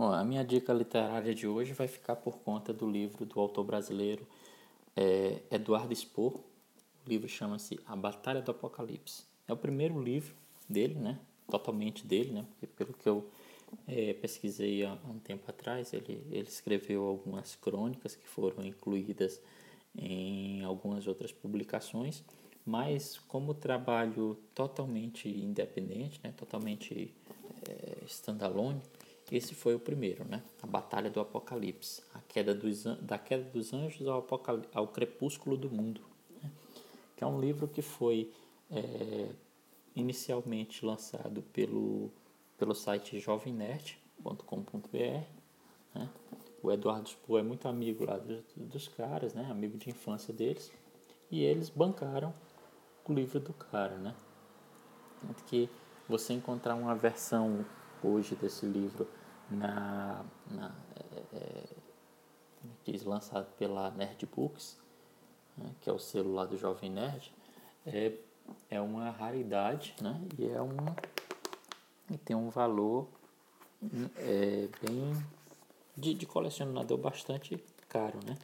Bom, a minha dica literária de hoje vai ficar por conta do livro do autor brasileiro é, Eduardo Spohr. O livro chama-se A Batalha do Apocalipse. É o primeiro livro dele, né? Totalmente dele, né? Porque pelo que eu é, pesquisei há um tempo atrás, ele, ele escreveu algumas crônicas que foram incluídas em algumas outras publicações, mas como trabalho totalmente independente, né? Totalmente é, standalone, esse foi o primeiro, né? A Batalha do Apocalipse, a queda dos, da queda dos anjos ao, ao crepúsculo do mundo, né? que é um livro que foi é, inicialmente lançado pelo, pelo site jovemnerd.com.br. Né? O Eduardo Spohr é muito amigo lá dos, dos caras, né? amigo de infância deles, e eles bancaram o livro do cara. Né? Tanto que você encontrar uma versão hoje desse livro na, na é, é diz, lançado pela Nerd Books, né, que é o celular do Jovem Nerd, é, é uma raridade né, e é um e tem um valor é, bem de, de colecionador bastante caro, né?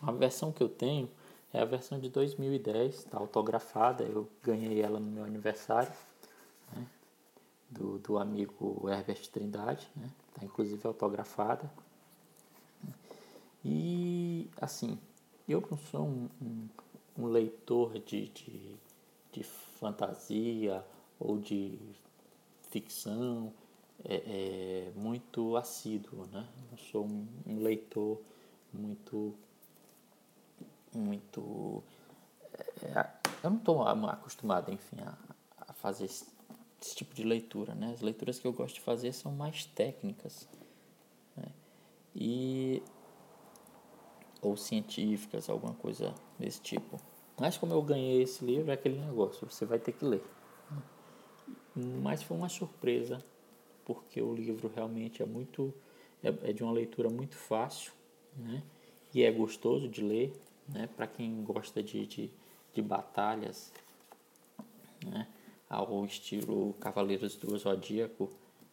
A versão que eu tenho é a versão de 2010, está autografada, eu ganhei ela no meu aniversário do, do amigo Herbert Trindade, né? Tá inclusive autografada. E assim, eu não sou um, um, um leitor de, de, de, fantasia ou de ficção é, é, muito assíduo, né? Não sou um, um leitor muito muito é, eu não estou acostumado, enfim, a, a fazer esse tipo de leitura. Né? As leituras que eu gosto de fazer são mais técnicas né? e ou científicas, alguma coisa desse tipo. Mas como eu ganhei esse livro, é aquele negócio, você vai ter que ler. Mas foi uma surpresa, porque o livro realmente é muito é, é de uma leitura muito fácil, né? E é gostoso de ler, né? Para quem gosta de, de, de batalhas, né? Ao estilo Cavaleiros do Zodíaco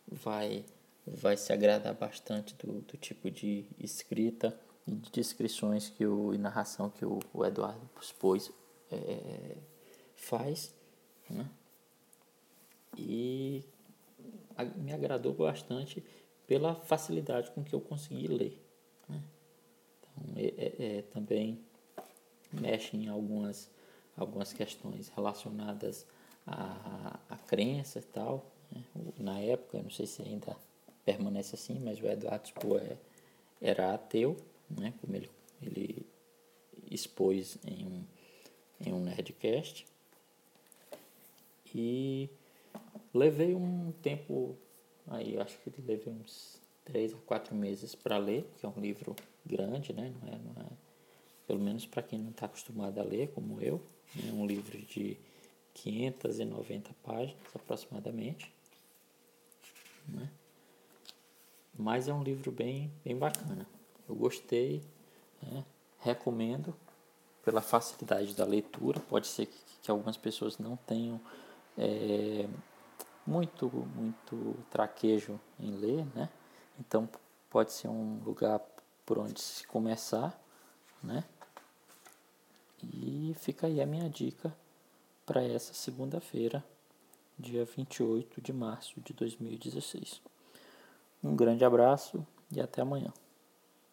vai, vai se agradar bastante do, do tipo de escrita e de descrições que o, e narração que o, o Eduardo Spois é, faz. Né? E a, me agradou bastante pela facilidade com que eu consegui ler. Né? Então, é, é, é também mexe em algumas, algumas questões relacionadas a, a crença e tal. Né? Na época, não sei se ainda permanece assim, mas o Eduardo Spohr é, era ateu, né? como ele, ele expôs em um, em um Nerdcast. E levei um tempo, aí acho que levei uns três a quatro meses para ler, que é um livro grande, né? Não é, não é, pelo menos para quem não está acostumado a ler, como eu, é um livro de 590 páginas aproximadamente. Né? Mas é um livro bem, bem bacana. Eu gostei, né? recomendo pela facilidade da leitura. Pode ser que, que algumas pessoas não tenham é, muito, muito traquejo em ler, né? Então pode ser um lugar por onde se começar, né? E fica aí a minha dica para essa segunda-feira, dia 28 de março de 2016. Um grande abraço e até amanhã.